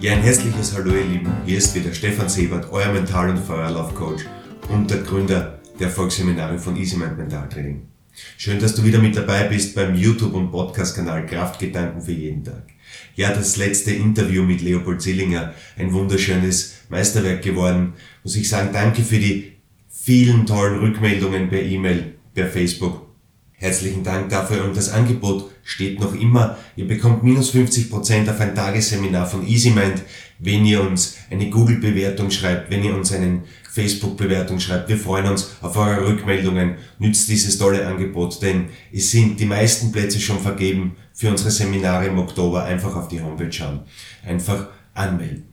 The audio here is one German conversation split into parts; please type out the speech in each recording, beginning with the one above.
Ja, ein herzliches Hallo ihr Lieben. Hier ist wieder Stefan Sebert, euer Mental- und Feuerlaufcoach und der Gründer der Erfolgsseminare von EasyMind Mental Training. Schön, dass du wieder mit dabei bist beim YouTube- und Podcast-Kanal Kraftgedanken für jeden Tag. Ja, das letzte Interview mit Leopold Zillinger, ein wunderschönes Meisterwerk geworden. Muss ich sagen, danke für die vielen tollen Rückmeldungen per E-Mail, per Facebook Herzlichen Dank dafür und das Angebot steht noch immer. Ihr bekommt minus 50% auf ein Tagesseminar von EasyMind, wenn ihr uns eine Google-Bewertung schreibt, wenn ihr uns eine Facebook-Bewertung schreibt. Wir freuen uns auf eure Rückmeldungen. Nützt dieses tolle Angebot, denn es sind die meisten Plätze schon vergeben für unsere Seminare im Oktober. Einfach auf die Homepage schauen. Einfach anmelden.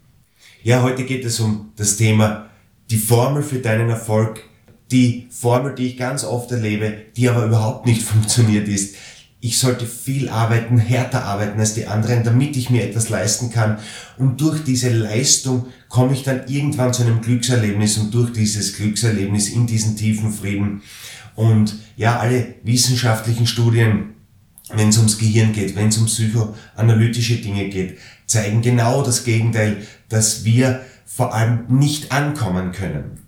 Ja, heute geht es um das Thema die Formel für deinen Erfolg die Formel, die ich ganz oft erlebe, die aber überhaupt nicht funktioniert ist. Ich sollte viel arbeiten, härter arbeiten als die anderen, damit ich mir etwas leisten kann. Und durch diese Leistung komme ich dann irgendwann zu einem Glückserlebnis und durch dieses Glückserlebnis in diesen tiefen Frieden. Und ja, alle wissenschaftlichen Studien, wenn es ums Gehirn geht, wenn es um psychoanalytische Dinge geht, zeigen genau das Gegenteil, dass wir vor allem nicht ankommen können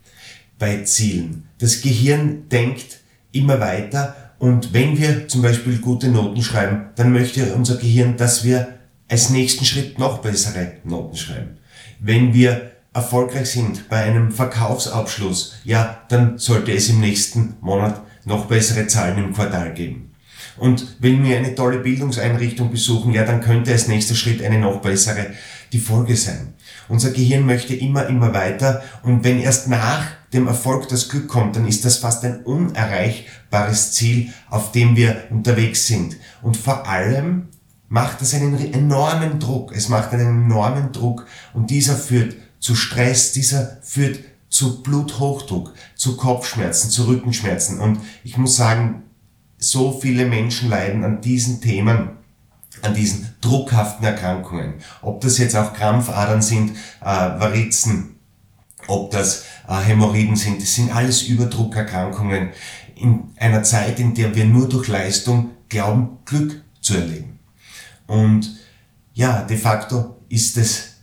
bei Zielen. Das Gehirn denkt immer weiter und wenn wir zum Beispiel gute Noten schreiben, dann möchte unser Gehirn, dass wir als nächsten Schritt noch bessere Noten schreiben. Wenn wir erfolgreich sind bei einem Verkaufsabschluss, ja, dann sollte es im nächsten Monat noch bessere Zahlen im Quartal geben. Und wenn wir eine tolle Bildungseinrichtung besuchen, ja, dann könnte als nächster Schritt eine noch bessere die Folge sein. Unser Gehirn möchte immer, immer weiter und wenn erst nach dem Erfolg das Glück kommt, dann ist das fast ein unerreichbares Ziel, auf dem wir unterwegs sind. Und vor allem macht das einen enormen Druck. Es macht einen enormen Druck und dieser führt zu Stress, dieser führt zu Bluthochdruck, zu Kopfschmerzen, zu Rückenschmerzen. Und ich muss sagen, so viele Menschen leiden an diesen Themen, an diesen druckhaften Erkrankungen. Ob das jetzt auch Krampfadern sind, äh, Varizen, ob das äh, Hämorrhoiden sind, das sind alles Überdruckerkrankungen in einer Zeit, in der wir nur durch Leistung glauben, Glück zu erleben. Und ja, de facto ist es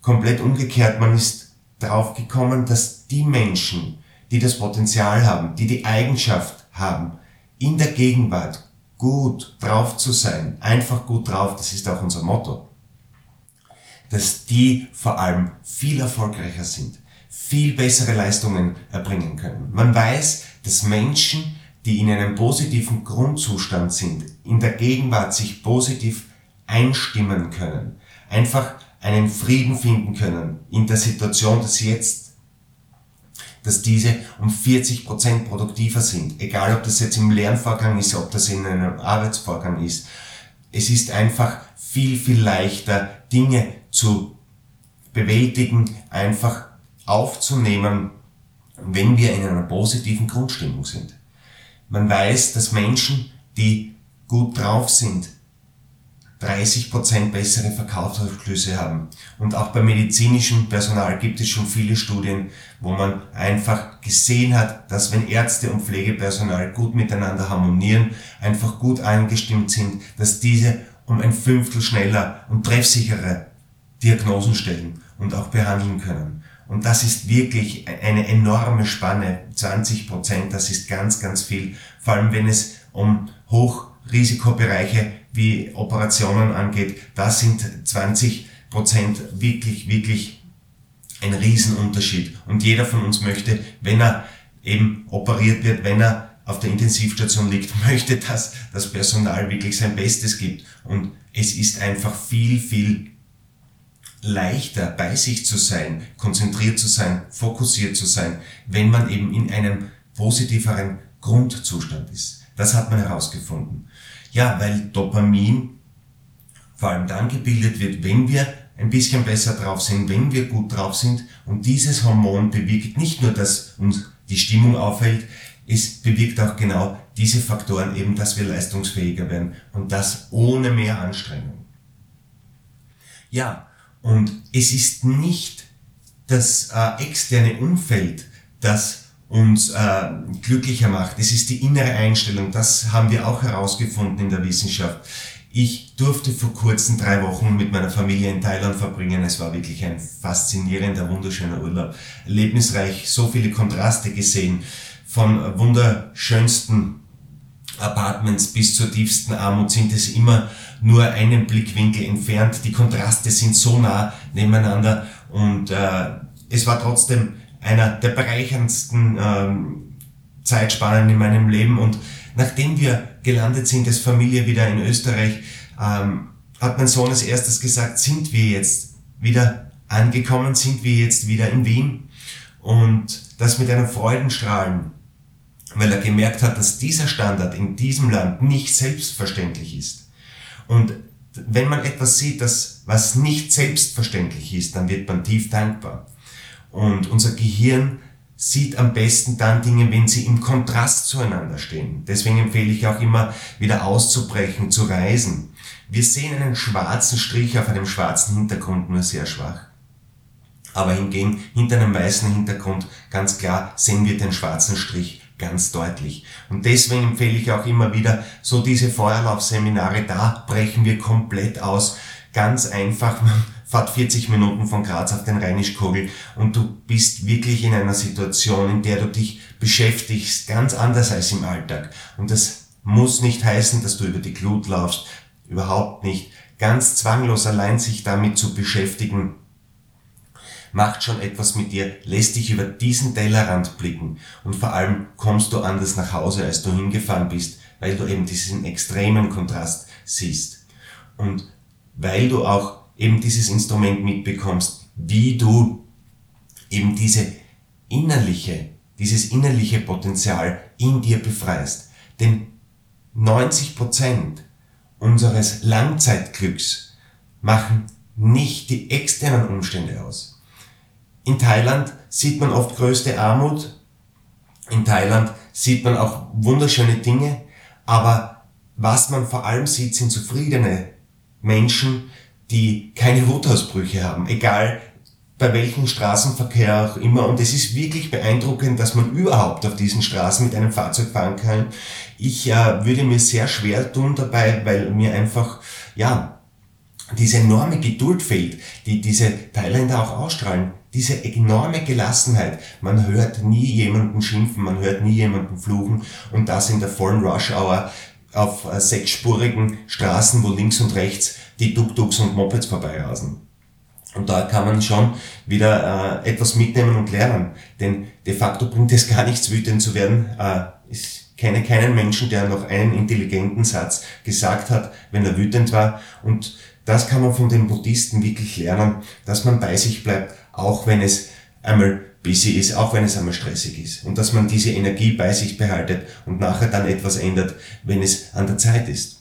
komplett umgekehrt. Man ist drauf gekommen, dass die Menschen, die das Potenzial haben, die die Eigenschaft haben, in der Gegenwart gut drauf zu sein, einfach gut drauf, das ist auch unser Motto, dass die vor allem viel erfolgreicher sind, viel bessere Leistungen erbringen können. Man weiß, dass Menschen, die in einem positiven Grundzustand sind, in der Gegenwart sich positiv einstimmen können, einfach einen Frieden finden können in der Situation des Jetzt, dass diese um 40 Prozent produktiver sind. Egal, ob das jetzt im Lernvorgang ist, ob das in einem Arbeitsvorgang ist. Es ist einfach viel, viel leichter, Dinge zu bewältigen, einfach aufzunehmen, wenn wir in einer positiven Grundstimmung sind. Man weiß, dass Menschen, die gut drauf sind, 30% bessere Verkaufsabschlüsse haben. Und auch beim medizinischen Personal gibt es schon viele Studien, wo man einfach gesehen hat, dass wenn Ärzte und Pflegepersonal gut miteinander harmonieren, einfach gut eingestimmt sind, dass diese um ein Fünftel schneller und treffsichere Diagnosen stellen und auch behandeln können. Und das ist wirklich eine enorme Spanne. 20 Prozent, das ist ganz, ganz viel. Vor allem wenn es um Hochrisikobereiche wie Operationen angeht, da sind 20 Prozent wirklich, wirklich ein Riesenunterschied. Und jeder von uns möchte, wenn er eben operiert wird, wenn er auf der Intensivstation liegt, möchte, dass das Personal wirklich sein Bestes gibt. Und es ist einfach viel, viel leichter bei sich zu sein, konzentriert zu sein, fokussiert zu sein, wenn man eben in einem positiveren Grundzustand ist. Das hat man herausgefunden. Ja, weil Dopamin vor allem dann gebildet wird, wenn wir ein bisschen besser drauf sind, wenn wir gut drauf sind. Und dieses Hormon bewirkt nicht nur, dass uns die Stimmung aufhält, es bewirkt auch genau diese Faktoren eben, dass wir leistungsfähiger werden und das ohne mehr Anstrengung. Ja, und es ist nicht das äh, externe Umfeld, das uns äh, glücklicher macht. Es ist die innere Einstellung. Das haben wir auch herausgefunden in der Wissenschaft. Ich durfte vor kurzem drei Wochen mit meiner Familie in Thailand verbringen. Es war wirklich ein faszinierender, wunderschöner Urlaub. Erlebnisreich, so viele Kontraste gesehen. Von wunderschönsten Apartments bis zur tiefsten Armut sind es immer nur einen Blickwinkel entfernt. Die Kontraste sind so nah nebeneinander und äh, es war trotzdem einer der bereicherndsten ähm, Zeitspannen in meinem Leben und nachdem wir gelandet sind als Familie wieder in Österreich, ähm, hat mein Sohn als erstes gesagt, sind wir jetzt wieder angekommen, sind wir jetzt wieder in Wien und das mit einem Freudenstrahlen, weil er gemerkt hat, dass dieser Standard in diesem Land nicht selbstverständlich ist. Und wenn man etwas sieht, das, was nicht selbstverständlich ist, dann wird man tief dankbar. Und unser Gehirn sieht am besten dann Dinge, wenn sie im Kontrast zueinander stehen. Deswegen empfehle ich auch immer, wieder auszubrechen, zu reisen. Wir sehen einen schwarzen Strich auf einem schwarzen Hintergrund nur sehr schwach. Aber hingegen hinter einem weißen Hintergrund ganz klar sehen wir den schwarzen Strich ganz deutlich. Und deswegen empfehle ich auch immer wieder so diese Feuerlaufseminare, da brechen wir komplett aus. Ganz einfach, man fahrt 40 Minuten von Graz auf den Rheinischkogel und du bist wirklich in einer Situation, in der du dich beschäftigst, ganz anders als im Alltag. Und das muss nicht heißen, dass du über die Glut laufst, überhaupt nicht. Ganz zwanglos allein sich damit zu beschäftigen, macht schon etwas mit dir, lässt dich über diesen Tellerrand blicken und vor allem kommst du anders nach Hause, als du hingefahren bist, weil du eben diesen extremen Kontrast siehst. Und weil du auch eben dieses Instrument mitbekommst, wie du eben diese innerliche, dieses innerliche Potenzial in dir befreist. Denn 90 Prozent unseres Langzeitglücks machen nicht die externen Umstände aus. In Thailand sieht man oft größte Armut. In Thailand sieht man auch wunderschöne Dinge. Aber was man vor allem sieht, sind zufriedene Menschen, die keine Wutausbrüche haben, egal bei welchem Straßenverkehr auch immer. Und es ist wirklich beeindruckend, dass man überhaupt auf diesen Straßen mit einem Fahrzeug fahren kann. Ich äh, würde mir sehr schwer tun dabei, weil mir einfach, ja, diese enorme Geduld fehlt, die diese Thailänder auch ausstrahlen. Diese enorme Gelassenheit. Man hört nie jemanden schimpfen, man hört nie jemanden fluchen und das in der vollen Rush Hour auf äh, sechsspurigen Straßen, wo links und rechts die Tuk-Tuks und Mopeds vorbeirasen. Und da kann man schon wieder äh, etwas mitnehmen und lernen. Denn de facto bringt es gar nichts, wütend zu werden. Äh, ich kenne keinen Menschen, der noch einen intelligenten Satz gesagt hat, wenn er wütend war. Und das kann man von den Buddhisten wirklich lernen, dass man bei sich bleibt, auch wenn es einmal busy ist, auch wenn es einmal stressig ist. Und dass man diese Energie bei sich behaltet und nachher dann etwas ändert, wenn es an der Zeit ist.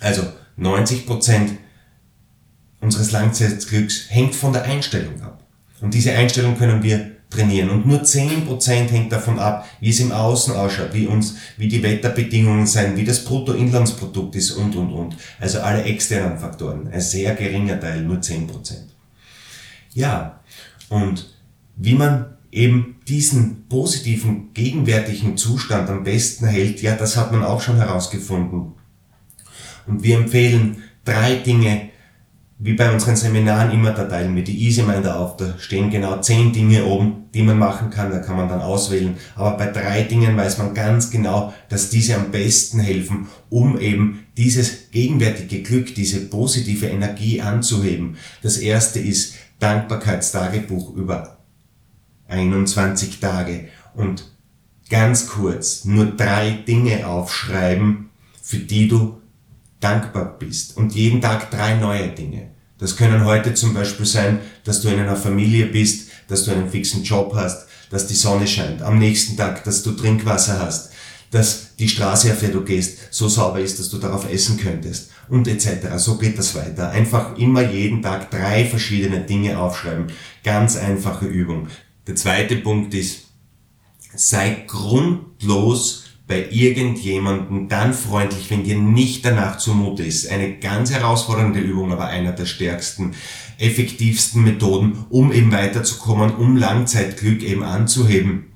Also 90 Prozent unseres Langzeitglücks hängt von der Einstellung ab. Und diese Einstellung können wir trainieren. Und nur 10% hängt davon ab, wie es im Außen ausschaut, wie uns, wie die Wetterbedingungen sein, wie das Bruttoinlandsprodukt ist und, und, und. Also alle externen Faktoren. Ein sehr geringer Teil, nur 10%. Ja. Und wie man eben diesen positiven, gegenwärtigen Zustand am besten hält, ja, das hat man auch schon herausgefunden. Und wir empfehlen drei Dinge, wie bei unseren Seminaren immer, da teilen wir die Easyminder auf, da stehen genau zehn Dinge oben, die man machen kann, da kann man dann auswählen. Aber bei drei Dingen weiß man ganz genau, dass diese am besten helfen, um eben dieses gegenwärtige Glück, diese positive Energie anzuheben. Das erste ist Dankbarkeitstagebuch über 21 Tage und ganz kurz nur drei Dinge aufschreiben, für die du dankbar bist und jeden Tag drei neue Dinge. Das können heute zum Beispiel sein, dass du in einer Familie bist, dass du einen fixen Job hast, dass die Sonne scheint. Am nächsten Tag, dass du Trinkwasser hast, dass die Straße, auf der du gehst, so sauber ist, dass du darauf essen könntest und etc. So geht das weiter. Einfach immer jeden Tag drei verschiedene Dinge aufschreiben. Ganz einfache Übung. Der zweite Punkt ist, sei grundlos bei irgendjemandem dann freundlich, wenn dir nicht danach zumute ist. Eine ganz herausfordernde Übung, aber einer der stärksten, effektivsten Methoden, um eben weiterzukommen, um Langzeitglück eben anzuheben.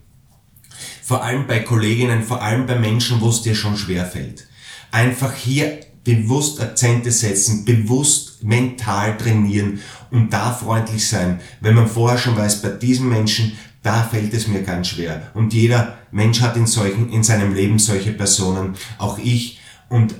Vor allem bei Kolleginnen, vor allem bei Menschen, wo es dir schon schwer fällt. Einfach hier bewusst Akzente setzen, bewusst mental trainieren und da freundlich sein, wenn man vorher schon weiß, bei diesem Menschen, da fällt es mir ganz schwer. Und jeder Mensch hat in solchen, in seinem Leben solche Personen, auch ich. Und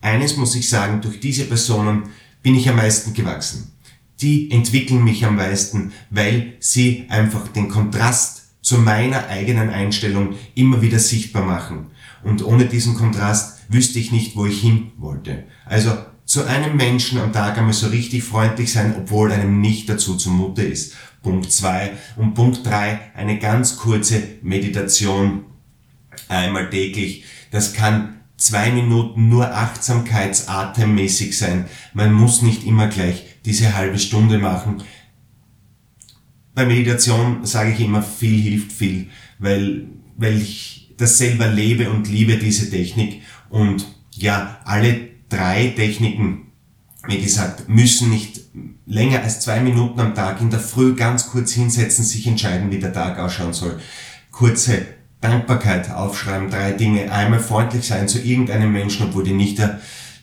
eines muss ich sagen, durch diese Personen bin ich am meisten gewachsen. Die entwickeln mich am meisten, weil sie einfach den Kontrast zu meiner eigenen Einstellung immer wieder sichtbar machen. Und ohne diesen Kontrast wüsste ich nicht, wo ich hin wollte. Also zu einem Menschen am Tag einmal so richtig freundlich sein, obwohl einem nicht dazu zumute ist. Punkt zwei Und Punkt drei eine ganz kurze Meditation einmal täglich. Das kann zwei Minuten nur achtsamkeitsatemmäßig sein. Man muss nicht immer gleich diese halbe Stunde machen. Bei Meditation sage ich immer, viel hilft viel, weil, weil ich das selber lebe und liebe diese Technik. Und ja, alle drei Techniken, wie gesagt, müssen nicht länger als zwei Minuten am Tag in der Früh ganz kurz hinsetzen, sich entscheiden, wie der Tag ausschauen soll. Kurze Dankbarkeit aufschreiben, drei Dinge. Einmal freundlich sein zu irgendeinem Menschen, obwohl die nicht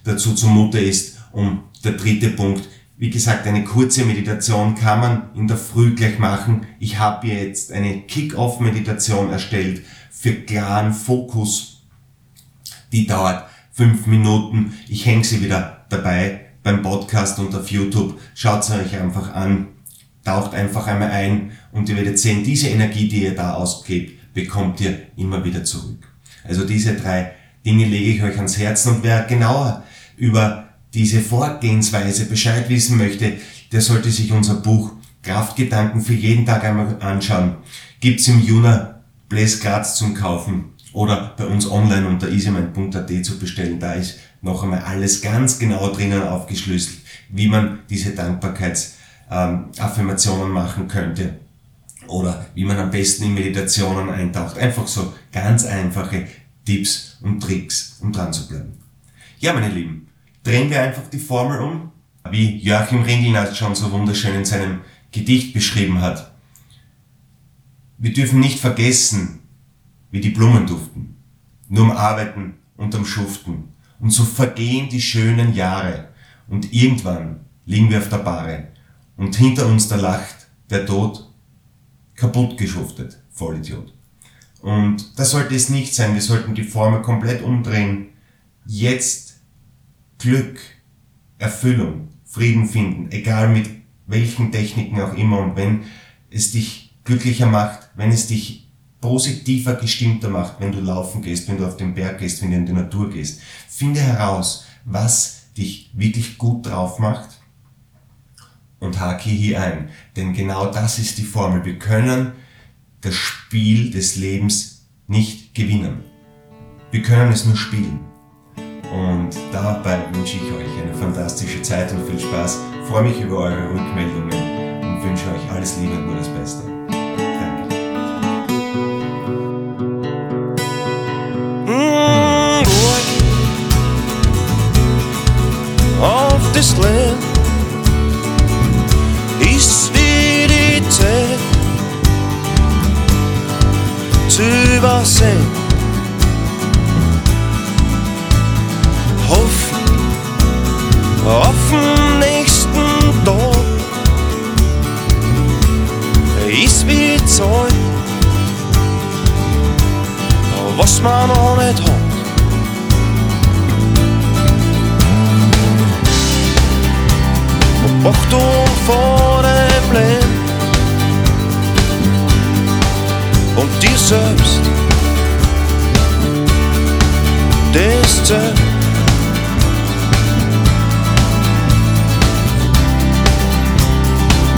dazu zumute ist. Und der dritte Punkt, wie gesagt, eine kurze Meditation kann man in der Früh gleich machen. Ich habe jetzt eine Kick-Off-Meditation erstellt für klaren Fokus. Die dauert fünf Minuten. Ich hänge sie wieder dabei beim Podcast und auf YouTube. Schaut sie euch einfach an. Taucht einfach einmal ein und ihr werdet sehen, diese Energie, die ihr da ausgebt, bekommt ihr immer wieder zurück. Also diese drei Dinge lege ich euch ans Herzen und wer genauer über diese Vorgehensweise Bescheid wissen möchte, der sollte sich unser Buch Kraftgedanken für jeden Tag einmal anschauen. Gibt's im Juna Blaze Graz zum Kaufen oder bei uns online unter easymind.at zu bestellen. Da ist noch einmal alles ganz genau drinnen aufgeschlüsselt, wie man diese Dankbarkeitsaffirmationen ähm, machen könnte oder wie man am besten in Meditationen eintaucht. Einfach so ganz einfache Tipps und Tricks, um dran zu bleiben. Ja, meine Lieben, drehen wir einfach die Formel um, wie Joachim Ringelnatz schon so wunderschön in seinem Gedicht beschrieben hat. Wir dürfen nicht vergessen, wie die Blumen duften, nur am Arbeiten und am Schuften. Und so vergehen die schönen Jahre und irgendwann liegen wir auf der Bahre und hinter uns da lacht der Tod kaputt geschuftet, Vollidiot. Und das sollte es nicht sein, wir sollten die Formel komplett umdrehen. Jetzt Glück, Erfüllung, Frieden finden, egal mit welchen Techniken auch immer und wenn es dich glücklicher macht, wenn es dich positiver gestimmter macht, wenn du laufen gehst, wenn du auf den Berg gehst, wenn du in die Natur gehst. Finde heraus, was dich wirklich gut drauf macht und hake hier ein. Denn genau das ist die Formel. Wir können das Spiel des Lebens nicht gewinnen. Wir können es nur spielen. Und dabei wünsche ich euch eine fantastische Zeit und viel Spaß. Freue mich über eure Rückmeldungen und wünsche euch alles Liebe und nur das Beste. Man noch nicht hat. Achtung vor dem Leben und dir selbst, das zählt.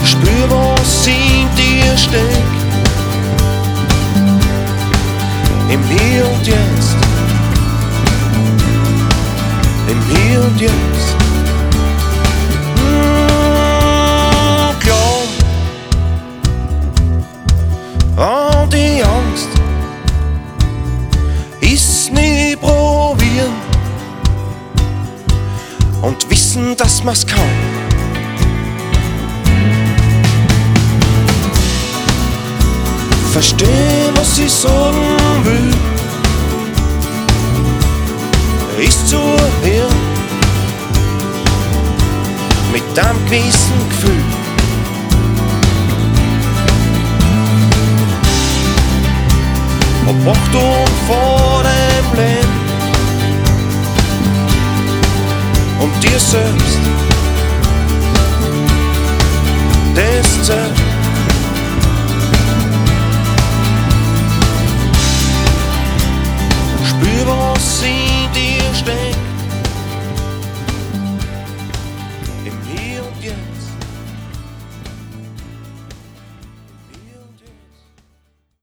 Spür, was in dir steckt. Und Jetzt. Und Jetzt. Mmh, glaub an die Angst. Ist nie probieren und wissen, dass man's kann. Verstehen, was ich sagen will. Ist zu hören mit einem gewissen Gefühl. Hab Achtung vor dem Leben und dir selbst. Das zählt. verstehen.